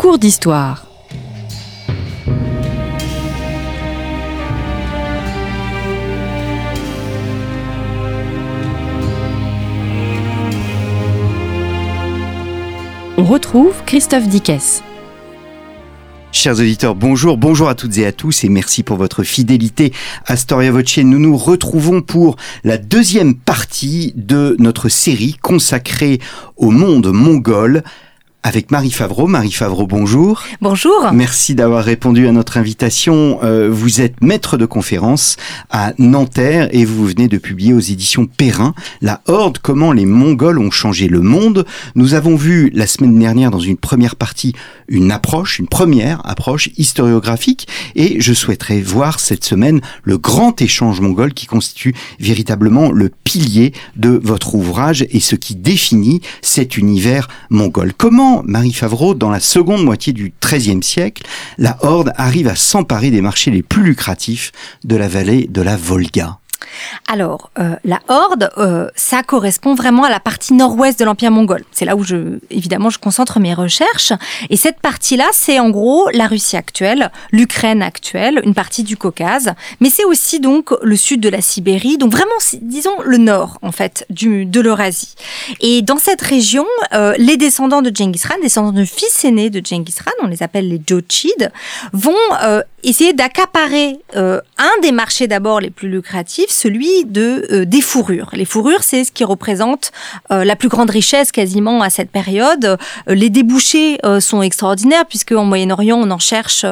cours d'histoire. On retrouve Christophe Dickès. Chers auditeurs, bonjour, bonjour à toutes et à tous et merci pour votre fidélité à Storia Voce. Nous nous retrouvons pour la deuxième partie de notre série consacrée au monde mongol avec Marie Favreau. Marie Favreau, bonjour. Bonjour. Merci d'avoir répondu à notre invitation. Euh, vous êtes maître de conférence à Nanterre et vous venez de publier aux éditions Perrin La Horde, comment les Mongols ont changé le monde. Nous avons vu la semaine dernière dans une première partie une approche, une première approche historiographique et je souhaiterais voir cette semaine le grand échange mongol qui constitue véritablement le pilier de votre ouvrage et ce qui définit cet univers mongol. Comment Marie Favreau, dans la seconde moitié du XIIIe siècle, la Horde arrive à s'emparer des marchés les plus lucratifs de la vallée de la Volga alors, euh, la Horde, euh, ça correspond vraiment à la partie nord-ouest de l'Empire mongol. C'est là où, je, évidemment, je concentre mes recherches. Et cette partie-là, c'est en gros la Russie actuelle, l'Ukraine actuelle, une partie du Caucase, mais c'est aussi donc le sud de la Sibérie, donc vraiment, disons, le nord, en fait, du, de l'Eurasie. Et dans cette région, euh, les descendants de Genghis Khan, descendants de fils aînés de Genghis Khan, on les appelle les Jochid, vont essayer d'accaparer un des marchés d'abord les plus lucratifs, celui de euh, des fourrures. Les fourrures, c'est ce qui représente euh, la plus grande richesse quasiment à cette période. Euh, les débouchés sont extraordinaires puisque en Moyen-Orient on en cherche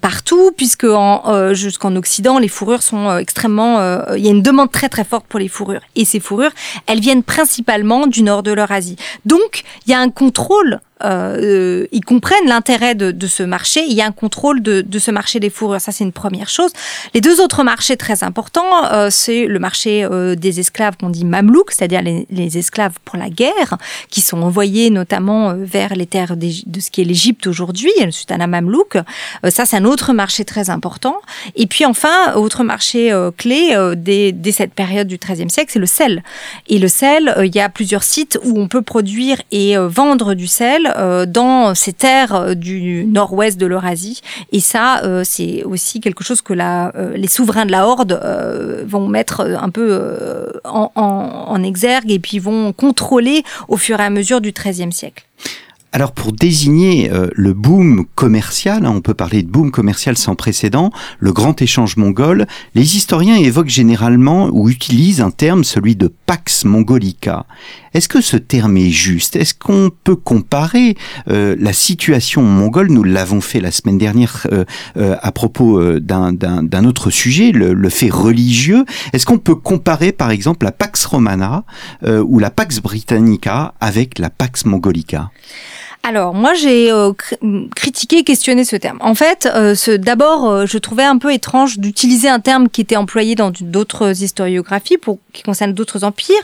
partout, puisque en, jusqu'en Occident les fourrures sont extrêmement. Il y a une demande très très forte pour les fourrures et ces fourrures, elles viennent principalement du nord de l'Eurasie. Donc il y a un contrôle euh, ils comprennent l'intérêt de, de, ce marché. Il y a un contrôle de, de ce marché des fourrures. Ça, c'est une première chose. Les deux autres marchés très importants, euh, c'est le marché euh, des esclaves qu'on dit mamelouks, c'est-à-dire les, les, esclaves pour la guerre, qui sont envoyés notamment euh, vers les terres de ce qui est l'Égypte aujourd'hui, le sultanat mamelouk. Euh, ça, c'est un autre marché très important. Et puis enfin, autre marché clé dès, dès, cette période du XIIIe siècle, c'est le sel. Et le sel, il y a plusieurs sites où on peut produire et vendre du sel euh, dans ces terres euh, du nord-ouest de l'Eurasie. Et ça, euh, c'est aussi quelque chose que les souverains de la Horde vont mettre un peu en, exergue et puis vont contrôler au fur et à mesure du XIIIe siècle. Alors pour désigner le boom commercial, hein, on peut parler de boom commercial sans précédent, le grand échange mongol, les historiens évoquent généralement ou utilisent un terme, celui de Pax Mongolica. Est-ce que ce terme est juste? Est-ce qu'on peut comparer euh, la situation mongole? Nous l'avons fait la semaine dernière euh, à propos d'un autre sujet, le, le fait religieux. Est-ce qu'on peut comparer par exemple la Pax Romana ou la Pax Britannica avec la Pax Mongolica? Alors, moi, j'ai euh, critiqué, questionné ce terme. En fait, euh, d'abord, euh, je trouvais un peu étrange d'utiliser un terme qui était employé dans d'autres historiographies pour qui concerne d'autres empires,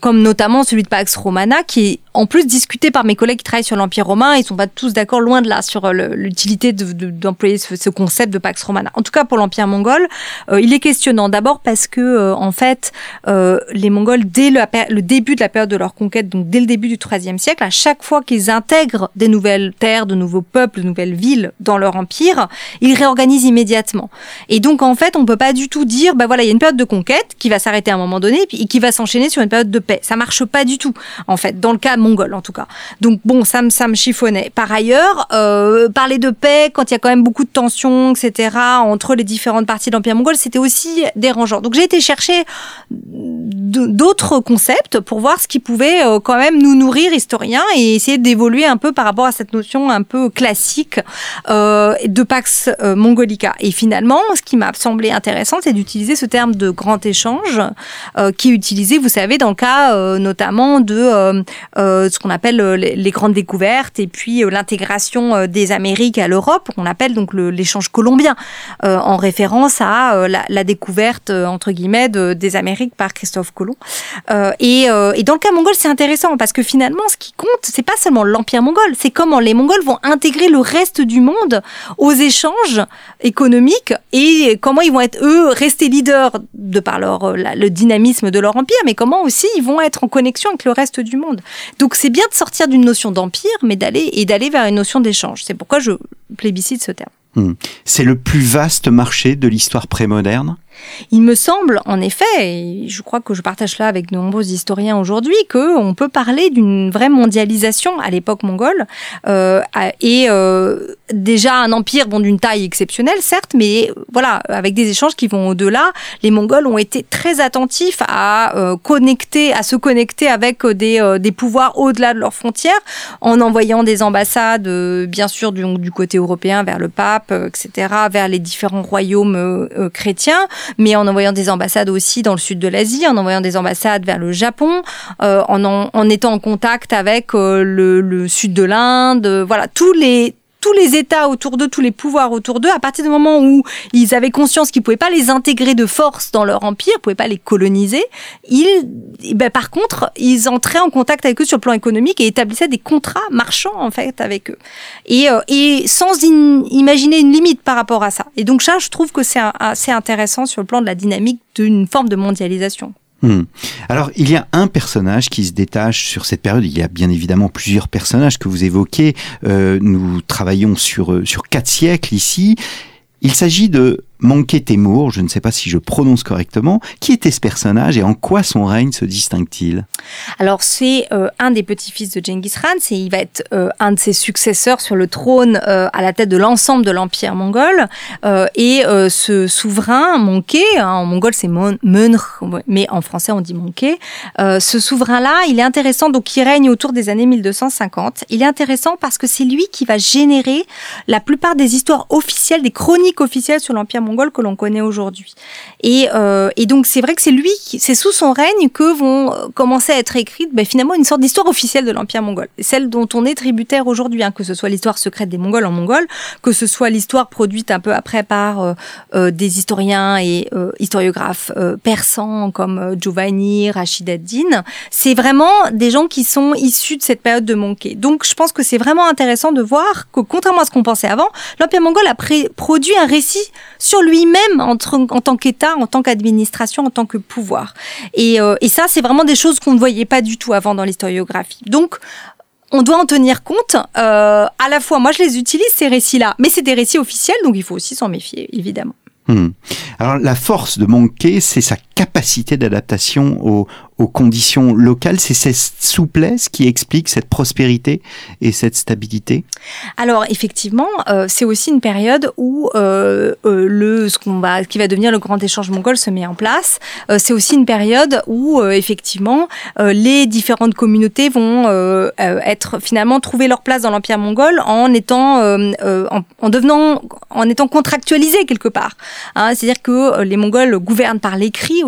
comme notamment celui de Pax Romana, qui est en plus discuté par mes collègues qui travaillent sur l'Empire romain. Ils sont pas tous d'accord, loin de là, sur l'utilité d'employer de, ce, concept de Pax Romana. En tout cas, pour l'Empire mongol, il est questionnant. D'abord parce que, en fait, les Mongols, dès le, le, début de la période de leur conquête, donc dès le début du IIIe siècle, à chaque fois qu'ils intègrent des nouvelles terres, de nouveaux peuples, de nouvelles villes dans leur empire, ils réorganisent immédiatement. Et donc en fait, on peut pas du tout dire, bah voilà, il y a une période de conquête qui va s'arrêter à un moment donné et qui va s'enchaîner sur une période de paix. Ça marche pas du tout, en fait, dans le cas mongol en tout cas. Donc bon, ça me ça me chiffonnait. Par ailleurs, euh, parler de paix quand il y a quand même beaucoup de tensions, etc. entre les différentes parties de l'empire mongol, c'était aussi dérangeant. Donc j'ai été chercher d'autres concepts pour voir ce qui pouvait euh, quand même nous nourrir historiens et essayer d'évoluer un peu par rapport à cette notion un peu classique euh, de Pax Mongolica. Et finalement, ce qui m'a semblé intéressant, c'est d'utiliser ce terme de grand échange qui est utilisé, vous savez, dans le cas notamment de ce qu'on appelle les, les, grandes découvertes et puis l'intégration des Amériques à l'Europe, qu'on appelle donc l'échange colombien, en référence à la, découverte entre guillemets de, des Amériques par Christophe Colomb. Et, et, dans le cas mongol, c'est intéressant parce que finalement, ce qui compte, c'est pas seulement l'empire mongol, c'est comment les Mongols vont intégrer le reste du monde aux échanges économiques et comment ils vont être eux restés leaders de par leur le dynamisme de leur empire, mais comment aussi ils vont être en connexion avec le reste du monde. Donc c'est bien de sortir d'une notion d'empire, mais d'aller et d'aller vers une notion d'échange. C'est pourquoi je plébiscite ce terme. Hmm. C'est le plus vaste marché de l'histoire prémoderne? Il me semble, en effet, et je crois que je partage là avec de nombreux historiens aujourd'hui, qu'on peut parler d'une vraie mondialisation à l'époque mongole, euh, et euh, déjà un empire bon, d'une taille exceptionnelle, certes, mais voilà, avec des échanges qui vont au-delà. Les Mongols ont été très attentifs à euh, connecter, à se connecter avec des, pouvoirs au-delà de leurs frontières, en envoyant des ambassades, bien sûr, du, côté européen vers le pape, etc., vers les différents royaumes chrétiens, mais en envoyant des ambassades aussi dans le sud de l'Asie, en envoyant des ambassades vers le Japon, euh, en, en, étant en contact avec euh, le, le, sud de l'Inde, voilà, tous les tous les États autour d'eux, tous les pouvoirs autour d'eux, à partir du moment où ils avaient conscience qu'ils pouvaient pas les intégrer de force dans leur empire, pouvaient pas les coloniser, ils, ben, par contre, ils entraient en contact avec eux sur le plan économique et établissaient des contrats marchands en fait avec eux, et, euh, et sans imaginer une limite par rapport à ça. Et donc ça, je trouve que c'est assez intéressant sur le plan de la dynamique d'une forme de mondialisation. Hmm. Alors, il y a un personnage qui se détache sur cette période. Il y a bien évidemment plusieurs personnages que vous évoquez. Euh, nous travaillons sur, euh, sur quatre siècles ici. Il s'agit de Manqué Temur, je ne sais pas si je prononce correctement. Qui était ce personnage et en quoi son règne se distingue-t-il? Alors c'est euh, un des petits-fils de Genghis Khan, c'est il va être euh, un de ses successeurs sur le trône euh, à la tête de l'ensemble de l'empire mongol. et ce souverain Manqué, hein, en mongol c'est Menr, mais en français on dit Manqué. ce souverain-là, il est intéressant, donc il règne autour des années 1250. Il est intéressant parce que c'est lui qui va générer la plupart des histoires officielles, des chroniques officielles sur l'empire mongol que l'on connaît aujourd'hui. Et, euh, et, donc c'est vrai que c'est lui, c'est sous son règne que vont euh, commencer à être écrites ben, finalement une sorte d'histoire officielle de l'Empire mongol, celle dont on est tributaire aujourd'hui, hein, que ce soit l'histoire secrète des Mongols en Mongol, que ce soit l'histoire produite un peu après par euh, des historiens et historiographes persans comme Giovanni, Rachid ad-Din. C'est vraiment des gens qui sont issus de cette période de Monkey. Donc je pense que c'est vraiment intéressant de voir que contrairement à ce qu'on pensait avant, l'Empire mongol a produit un récit lui-même en, en, tant qu'État, en tant qu'administration, en tant que pouvoir. Et, euh, et ça, c'est vraiment des choses qu'on ne voyait pas du tout avant dans l'historiographie. Donc, on doit en tenir compte. Euh, à la fois, moi, je les utilise ces récits-là, mais c'est des récits officiels, donc il faut aussi s'en méfier, évidemment. Hmm. Alors la force de Monkey, c'est sa capacité d'adaptation aux, conditions locales, c'est cette souplesse qui explique cette prospérité et cette stabilité. Alors effectivement, euh, c'est aussi une période où euh, euh, le ce qu'on va, qui va devenir le grand échange mongol se met en place. C'est aussi une période où effectivement les différentes communautés vont être finalement trouver leur place dans l'empire mongol en étant en, en, devenant en étant contractualisés quelque part. Hein, C'est-à-dire que les Mongols gouvernent par l'écrit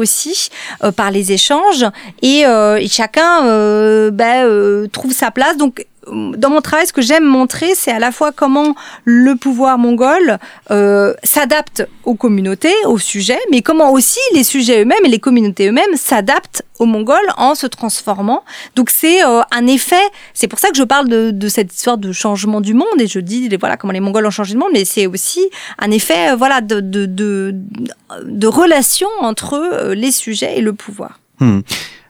euh, par les échanges, et, euh, chacun euh, bah, trouve sa place. Donc dans mon travail, ce que j'aime montrer, c'est à la fois comment le pouvoir mongol euh, s'adapte aux communautés, aux sujets, mais comment aussi les sujets eux-mêmes et les communautés eux-mêmes s'adaptent aux Mongols en se transformant. Donc c'est euh, un effet. C'est pour ça que je parle de, de, cette histoire de changement du monde et je dis voilà comment les Mongols ont changé le monde, mais c'est aussi un effet euh, voilà de, de, de, de relation entre euh, les sujets et le pouvoir. Hmm.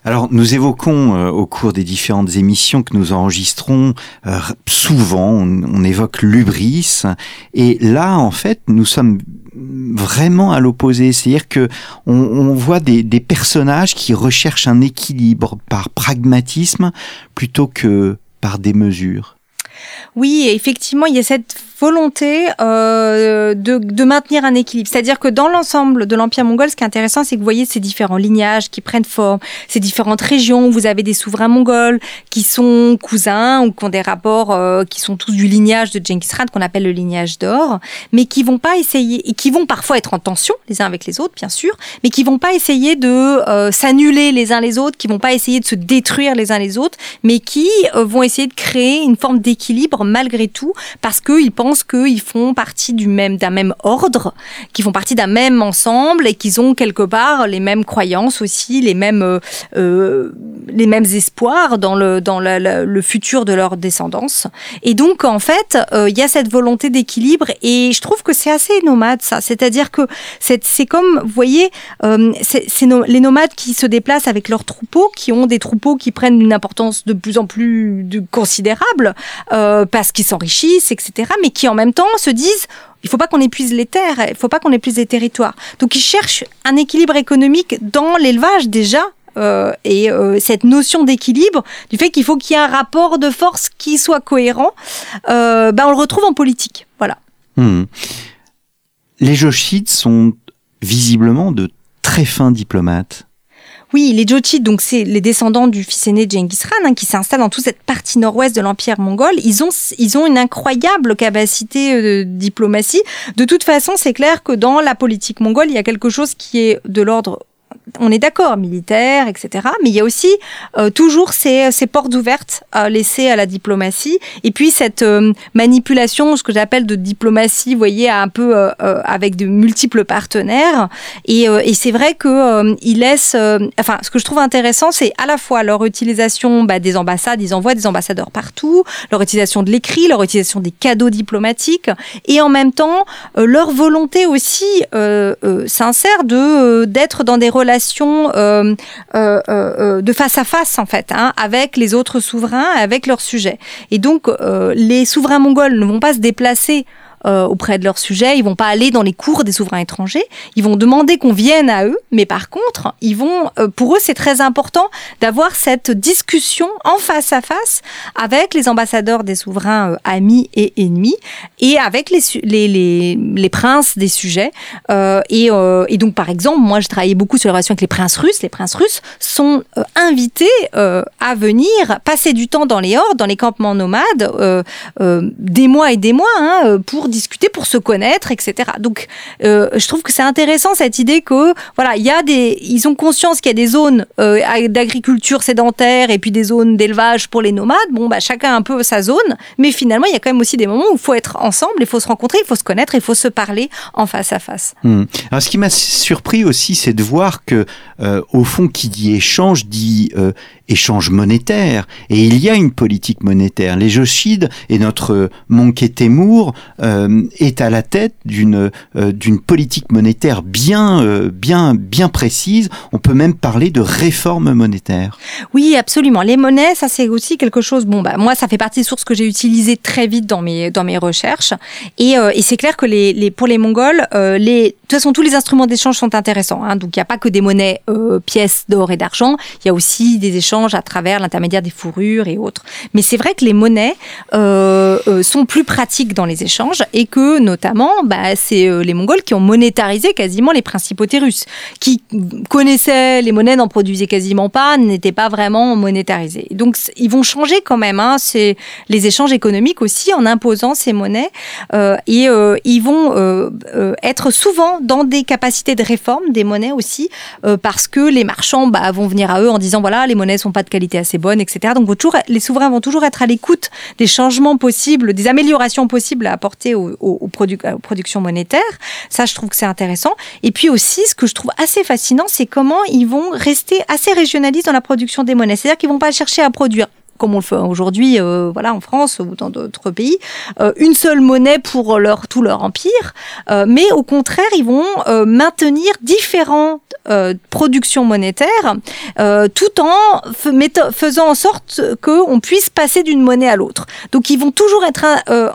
Alors, nous évoquons euh, au cours des différentes émissions que nous enregistrons euh, souvent, on, on, évoque l'ubris, et là, en fait, nous sommes vraiment à l'opposé, c'est-à-dire que on, on voit des, des, personnages qui recherchent un équilibre par pragmatisme plutôt que par des mesures. Oui, effectivement, il y a cette volonté euh, de, maintenir un équilibre. C'est-à-dire que dans l'ensemble de l'Empire mongol, ce qui est intéressant, c'est que vous voyez ces différents lignages qui prennent forme, ces différentes régions. Vous avez des souverains mongols qui sont cousins ou qui ont des rapports euh, qui sont tous du lignage de Genghis Khan, qu'on appelle le lignage d'or, mais qui vont pas essayer, et qui vont parfois être en tension les uns avec les autres, bien sûr, mais qui vont pas essayer de euh, s'annuler les uns les autres, qui vont pas essayer de se détruire les uns les autres, mais qui vont essayer de créer une forme d'équilibre malgré tout, parce qu'ils pensent pensent qu'ils font partie du même d'un même ordre, qu'ils font partie d'un même ensemble et qu'ils ont quelque part les mêmes croyances aussi, les mêmes euh, euh les mêmes espoirs dans le dans le futur de leur descendance. Et donc en fait, euh, il y a cette volonté d'équilibre et je trouve que c'est assez nomade ça. C'est-à-dire que c'est comme vous voyez, c'est les nomades qui se déplacent avec leurs troupeaux, qui ont des troupeaux qui prennent une importance de plus en plus considérable parce qu'ils s'enrichissent, etc. Mais qui en même temps se disent il faut pas qu'on épuise les terres, il faut pas qu'on épuise les territoires. Donc ils cherchent un équilibre économique dans l'élevage déjà. Euh, et euh, cette notion d'équilibre, du fait qu'il faut qu'il y ait un rapport de force qui soit cohérent, euh, ben on le retrouve en politique. Voilà. Hmm. Les Joshites sont visiblement de très fins diplomates. Oui, les Jochid, donc c'est les descendants du fils aîné de Genghis Khan, hein, qui s'installent dans toute cette partie nord-ouest de l'empire mongol. Ils ont, ils ont une incroyable capacité euh, de diplomatie. De toute façon, c'est clair que dans la politique mongole, il y a quelque chose qui est de l'ordre on est d'accord, militaire, etc. Mais il y a aussi euh, toujours ces, ces, portes ouvertes à laisser à la diplomatie. Et puis cette euh, manipulation, ce que j'appelle de diplomatie, vous voyez, un peu euh, avec de multiples partenaires. Et, et c'est vrai que ils laissent. enfin, ce que je trouve intéressant, c'est à la fois leur utilisation bah, des ambassades. Ils envoient des ambassadeurs partout. Leur utilisation de l'écrit, leur utilisation des cadeaux diplomatiques, et en même temps leur volonté aussi sincère de d'être dans des relations euh, euh, euh, de face à face en fait hein, avec les autres souverains, avec leurs sujets. Et donc les souverains mongols ne vont pas se déplacer euh, auprès de leur sujet. Ils vont pas aller dans les cours des souverains étrangers. Ils vont demander qu'on vienne à eux, mais par contre, ils vont, euh, pour eux, c'est très important d'avoir cette discussion en face à face avec les ambassadeurs des souverains euh, amis et ennemis et avec les, les, les, les princes des sujets. Et, et, donc, par exemple, moi, je travaillais beaucoup sur les relations avec les princes russes. Les princes russes sont invités à venir passer du temps dans les hordes, dans les campements nomades, des mois et des mois, hein, pour discuter, pour se connaître, etc. Donc, euh, je trouve que c'est intéressant cette idée que voilà, il y a des, ils ont conscience qu'il y a des zones euh, d'agriculture sédentaire et puis des zones d'élevage pour les nomades. Bon, bah chacun un peu sa zone, mais finalement, il y a quand même aussi des moments où il faut être ensemble, il faut se rencontrer, il faut se connaître, il faut se parler en face à face. Hmm. Alors, ce qui m'a surpris aussi, c'est de voir que, euh, au fond, qui dit échange dit échange monétaire, et il y a une politique monétaire. Les Joshides et notre Monkey Temur euh, est à la tête d'une euh, d'une politique monétaire bien euh, bien bien précise. On peut même parler de réforme monétaire. Oui, absolument. Les monnaies, ça c'est aussi quelque chose. Bon, bah moi, ça fait partie des sources que j'ai utilisées très vite dans mes dans mes recherches. Et, et c'est clair que les, les pour les Mongols, les de toute façon tous les instruments d'échange sont intéressants. Hein, donc il n'y a pas que des monnaies pièces d'or et d'argent. Il y a aussi des échanges à travers l'intermédiaire des fourrures et autres. Mais c'est vrai que les monnaies sont plus pratiques dans les échanges et que notamment, bah, c'est euh, les Mongols qui ont monétarisé quasiment les principautés russes, qui connaissaient les monnaies, n'en produisaient quasiment pas, n'étaient pas vraiment monétarisées. Donc ils vont changer quand même, hein, c'est les échanges économiques aussi en imposant ces monnaies euh, et euh, ils vont être souvent dans des capacités de réforme des monnaies aussi parce que les marchands bah, vont venir à eux en disant voilà les monnaies sont pas de qualité assez bonne, etc. Donc toujours, les souverains vont toujours être à l'écoute des changements possibles, des améliorations possibles à apporter aux, productions monétaires. Ça, je trouve que c'est intéressant. Et puis aussi, ce que je trouve assez fascinant, c'est comment ils vont rester assez régionalistes dans la production des monnaies. C'est-à-dire qu'ils vont pas chercher à produire comme on le fait aujourd'hui, euh, voilà, en France ou dans d'autres pays, euh, une seule monnaie pour leur tout leur empire, euh, mais au contraire, ils vont maintenir différentes productions monétaires, tout en faisant en sorte que on puisse passer d'une monnaie à l'autre. Donc, ils vont toujours être,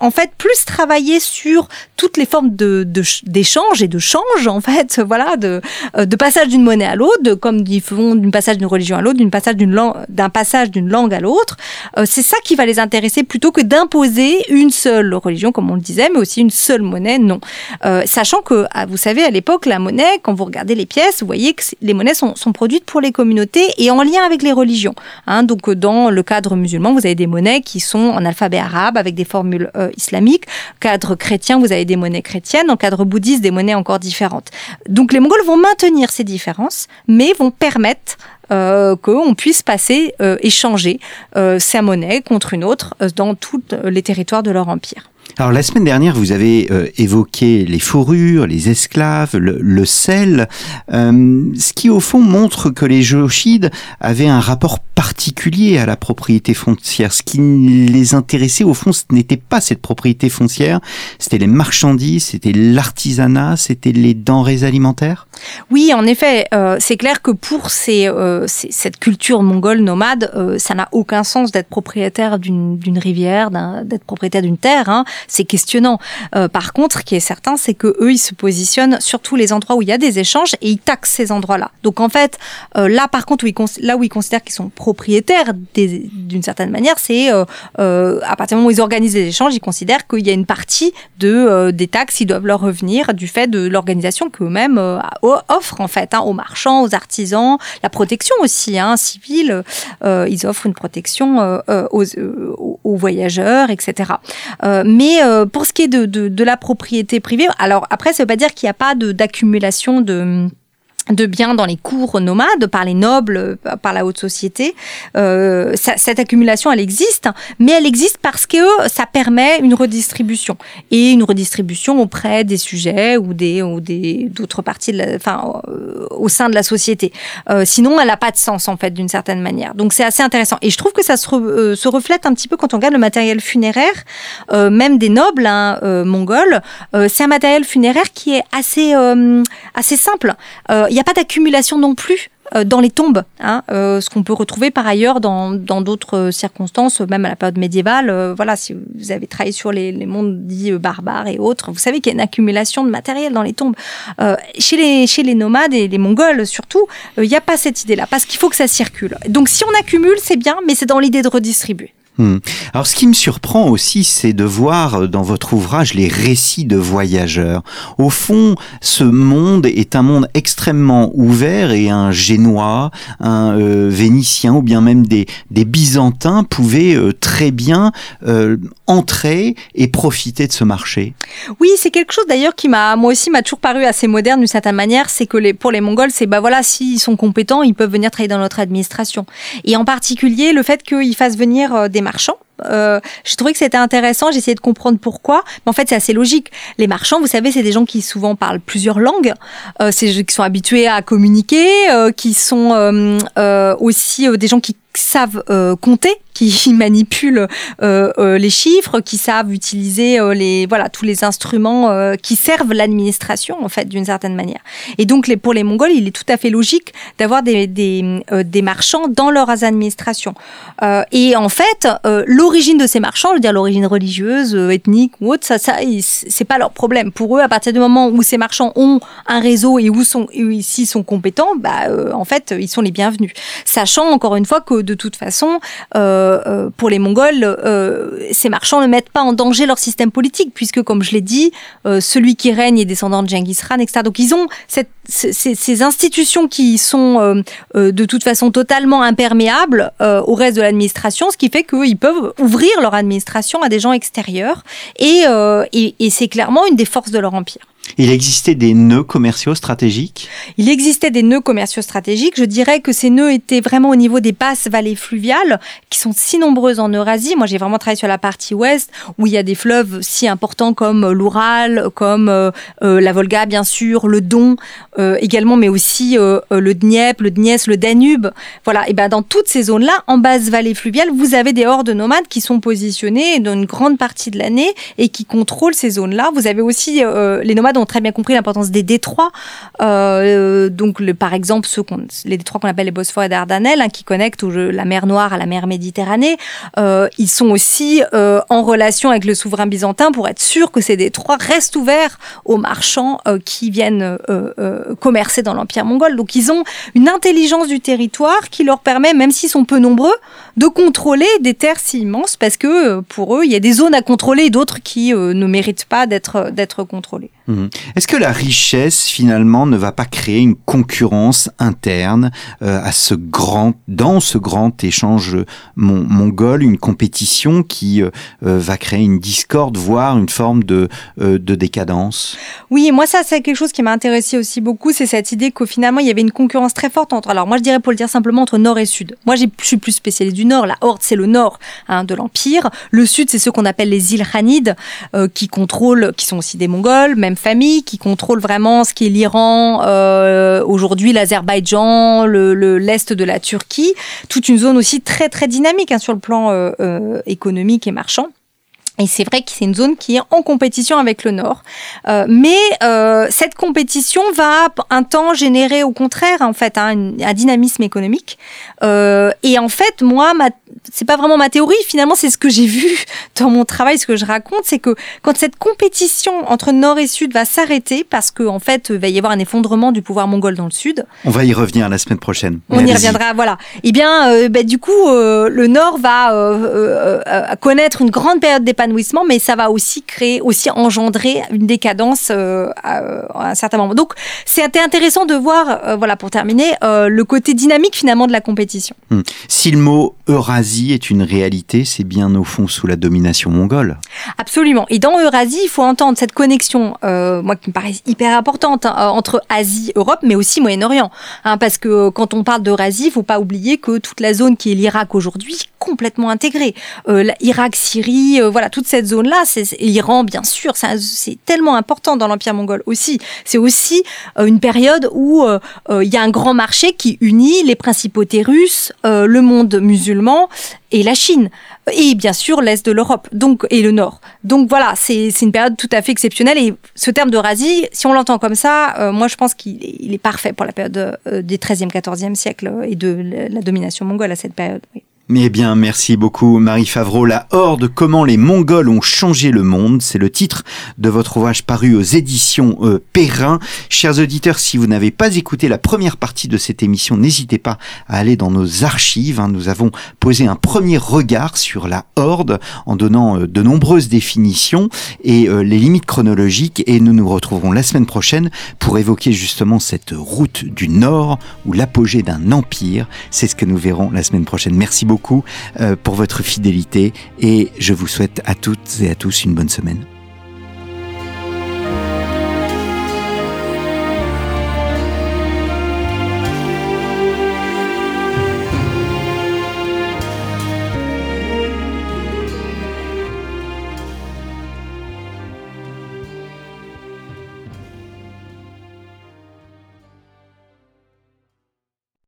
en fait, plus travailler sur toutes les formes de d'échange et de change, en fait, voilà, de, de passage d'une monnaie à l'autre, comme ils font d'une passage d'une religion à l'autre, d'un passage d'une langue à l'autre. Euh, c'est ça qui va les intéresser plutôt que d'imposer une seule religion, comme on le disait, mais aussi une seule monnaie, non. Euh, sachant que, ah, vous savez, à l'époque, la monnaie, quand vous regardez les pièces, vous voyez que les monnaies sont, produites pour les communautés et en lien avec les religions. Hein. donc, dans le cadre musulman, vous avez des monnaies qui sont en alphabet arabe avec des formules euh, islamiques. Cadre chrétien, vous avez des monnaies chrétiennes. Le cadre bouddhiste, des monnaies encore différentes. Donc, les Mongols vont maintenir ces différences, mais vont permettre euh, qu'on puisse passer, euh, échanger euh, sa monnaie contre une autre euh, dans tous les territoires de leur empire. Alors la semaine dernière, vous avez euh, évoqué les fourrures, les esclaves, le, sel, euh, ce qui au fond montre que les géochides avaient un rapport particulier à la propriété foncière. Ce qui les intéressait au fond, ce n'était pas cette propriété foncière, c'était les marchandises, c'était l'artisanat, c'était les denrées alimentaires? Oui, en effet, euh, c'est clair que pour ces, cette culture mongole nomade, ça n'a aucun sens d'être propriétaire d'une rivière, d'être propriétaire d'une terre. Hein c'est questionnant. Euh, par contre, ce qui est certain, c'est que eux, ils se positionnent sur tous les endroits où il y a des échanges et ils taxent ces endroits-là. Donc en fait, euh, là par contre, où ils là où ils considèrent qu'ils sont propriétaires d'une certaine manière, c'est euh, à partir du moment où ils organisent des échanges, ils considèrent qu'il y a une partie de des taxes qui doivent leur revenir du fait de l'organisation qu'eux-mêmes offrent en fait hein, aux marchands, aux artisans, la protection aussi hein, civile. ils offrent une protection aux, aux, voyageurs, etc. mais euh, pour ce qui est de, de, la propriété privée, alors après, ça veut pas dire qu'il n'y a pas d'accumulation de de biens dans les cours nomades par les nobles, par la haute société. Euh, cette accumulation, elle existe, mais elle existe parce que ça permet une redistribution et une redistribution auprès des sujets ou des ou des d'autres parties, de enfin euh, au sein de la société. Euh, sinon, elle n'a pas de sens en fait d'une certaine manière. Donc c'est assez intéressant et je trouve que ça se, euh, se, reflète un petit peu quand on regarde le matériel funéraire, euh, même des nobles hein, mongols. c'est un matériel funéraire qui est assez assez simple. N'y a pas d'accumulation non plus euh, dans les tombes, hein, euh, ce qu'on peut retrouver par ailleurs dans d'autres circonstances, même à la période médiévale. Euh, voilà, si vous avez travaillé sur les, les mondes dits barbares et autres, vous savez qu'il y a une accumulation de matériel dans les tombes. chez les chez les nomades et les Mongols surtout, il n'y a pas cette idée-là parce qu'il faut que ça circule. Donc si on accumule, c'est bien, mais c'est dans l'idée de redistribuer. Hmm. Alors ce qui me surprend aussi, c'est de voir euh, dans votre ouvrage les récits de voyageurs. Au fond, ce monde est un monde extrêmement ouvert et un Génois, un euh, Vénitien ou bien même des, des Byzantins pouvaient euh, très bien entrer et profiter de ce marché. Oui, c'est quelque chose d'ailleurs qui m'a, moi aussi, m'a toujours paru assez moderne d'une certaine manière. C'est que pour les Mongols, c'est bah voilà, s'ils sont compétents, ils peuvent venir travailler dans notre administration. Et en particulier, le fait qu'ils fassent venir des marchands. Euh, que c'était intéressant. J'ai essayé de comprendre pourquoi. Mais en fait, c'est assez logique. Les marchands, vous savez, c'est des gens qui souvent parlent plusieurs langues. Euh, c'est qui sont habitués à communiquer, euh, qui sont euh, aussi des gens qui savent compter qui manipulent euh, euh, les chiffres, qui savent utiliser euh, les voilà tous les instruments qui servent l'administration en fait d'une certaine manière. Et donc pour les Mongols, il est tout à fait logique d'avoir des marchands dans leurs administrations. et en fait, l'origine de ces marchands, je veux dire l'origine religieuse, ethnique ou autre, ça, ça c'est pas leur problème. Pour eux, à partir du moment où ces marchands ont un réseau et où sont ici sont compétents, bah en fait ils sont les bienvenus. Sachant encore une fois que de toute façon euh, pour les Mongols, euh, ces marchands ne mettent pas en danger leur système politique, puisque, comme je l'ai dit, celui qui règne est descendant de Genghis Khan, etc. Donc ils ont cette, ces, institutions qui sont de toute façon totalement imperméables au reste de l'administration, ce qui fait qu'ils peuvent ouvrir leur administration à des gens extérieurs, et, et c'est clairement une des forces de leur empire. Il existait des nœuds commerciaux stratégiques? Il existait des nœuds commerciaux stratégiques. Je dirais que ces nœuds étaient vraiment au niveau des basses vallées fluviales, qui sont si nombreuses en Eurasie. Moi, j'ai vraiment travaillé sur la partie ouest, où il y a des fleuves si importants comme l'Oural, comme euh, euh, la Volga, bien sûr, le Don euh, également, mais aussi le Dniepr, le Dnies, le Danube. Voilà, et ben dans toutes ces zones-là, en basse vallée fluviale, vous avez des hordes nomades qui sont positionnées dans une grande partie de l'année et qui contrôlent ces zones-là. Vous avez aussi les nomades ont très bien compris l'importance des détroits. Euh, donc, par exemple, les détroits qu'on appelle les Bosphore et Dardanelles, hein, qui connectent la mer Noire à la mer Méditerranée, euh, ils sont aussi euh, en relation avec le souverain byzantin pour être sûr que ces détroits restent ouverts aux marchands qui viennent commercer dans l'Empire mongol. Donc, ils ont une intelligence du territoire qui leur permet, même s'ils sont peu nombreux, de contrôler des terres si immenses parce que pour eux, il y a des zones à contrôler et d'autres qui ne méritent pas d'être d'être contrôlées. Mhm. Est-ce que la richesse finalement ne va pas créer une concurrence interne euh, à ce grand, dans ce grand échange mongol, une compétition qui euh, euh, va créer une discorde, voire une forme de, de décadence? Oui, moi ça c'est quelque chose qui m'a intéressé aussi beaucoup, c'est cette idée qu'au finalement il y avait une concurrence très forte entre, alors moi je dirais pour le dire simplement entre nord et sud. Moi je suis plus spécialisée du nord, la Horde c'est le nord hein, de l'empire, le sud c'est ce qu'on appelle les îles Khanides qui contrôlent, qui sont aussi des Mongols, même famille qui contrôle vraiment ce qui est l'Iran, euh, aujourd'hui l'Azerbaïdjan, le, l'est de la Turquie, toute une zone aussi très très dynamique hein, sur le plan euh, euh, économique et marchand. Et c'est vrai que c'est une zone qui est en compétition avec le Nord. Euh, mais euh, cette compétition va un temps générer au contraire en fait un, un dynamisme économique. Euh, et en fait, moi, ma, c'est pas vraiment ma théorie. Finalement, c'est ce que j'ai vu dans mon travail, ce que je raconte, c'est que quand cette compétition entre Nord et Sud va s'arrêter, parce qu'en en fait, il va y avoir un effondrement du pouvoir mongol dans le Sud. On va y revenir la semaine prochaine. On y reviendra, voilà. Eh bien, euh, bah, du coup, euh, le Nord va euh, connaître une grande période d'épanouissement mais ça va aussi créer, aussi engendrer une décadence à, un certain moment. Donc, c'est intéressant de voir, voilà, pour terminer, le côté dynamique finalement de la compétition. Hmm. Si le mot Eurasie est une réalité, c'est bien au fond sous la domination mongole. Absolument. Et dans Eurasie, il faut entendre cette connexion, moi qui me paraît hyper importante, hein, entre Asie, Europe, mais aussi Moyen-Orient. Hein, parce que quand on parle d'Eurasie, il faut pas oublier que toute la zone qui est l'Irak aujourd'hui, complètement intégrée. Irak, Syrie, voilà, toute cette zone-là, c'est l'Iran, bien sûr, c'est tellement important dans l'Empire mongol aussi. C'est aussi euh, une période où euh, euh, il y a un grand marché qui unit les principautés russes, le monde musulman et la Chine et bien sûr l'est de l'Europe donc et le nord donc voilà c'est une période tout à fait exceptionnelle et ce terme d'Eurasie si on l'entend comme ça moi je pense qu'il est, parfait pour la période des 13e 14e siècle et de la domination mongole à cette période. Eh bien, merci beaucoup Marie Favreau. La Horde, comment les Mongols ont changé le monde, c'est le titre de votre ouvrage paru aux éditions euh, Perrin. Chers auditeurs, si vous n'avez pas écouté la première partie de cette émission, n'hésitez pas à aller dans nos archives. Hein. Nous avons posé un premier regard sur la Horde en donnant euh, de nombreuses définitions et euh, les limites chronologiques et nous nous retrouverons la semaine prochaine pour évoquer justement cette route du Nord ou l'apogée d'un empire. C'est ce que nous verrons la semaine prochaine. Merci beaucoup euh, pour votre fidélité et je vous souhaite à toutes et à tous une bonne semaine.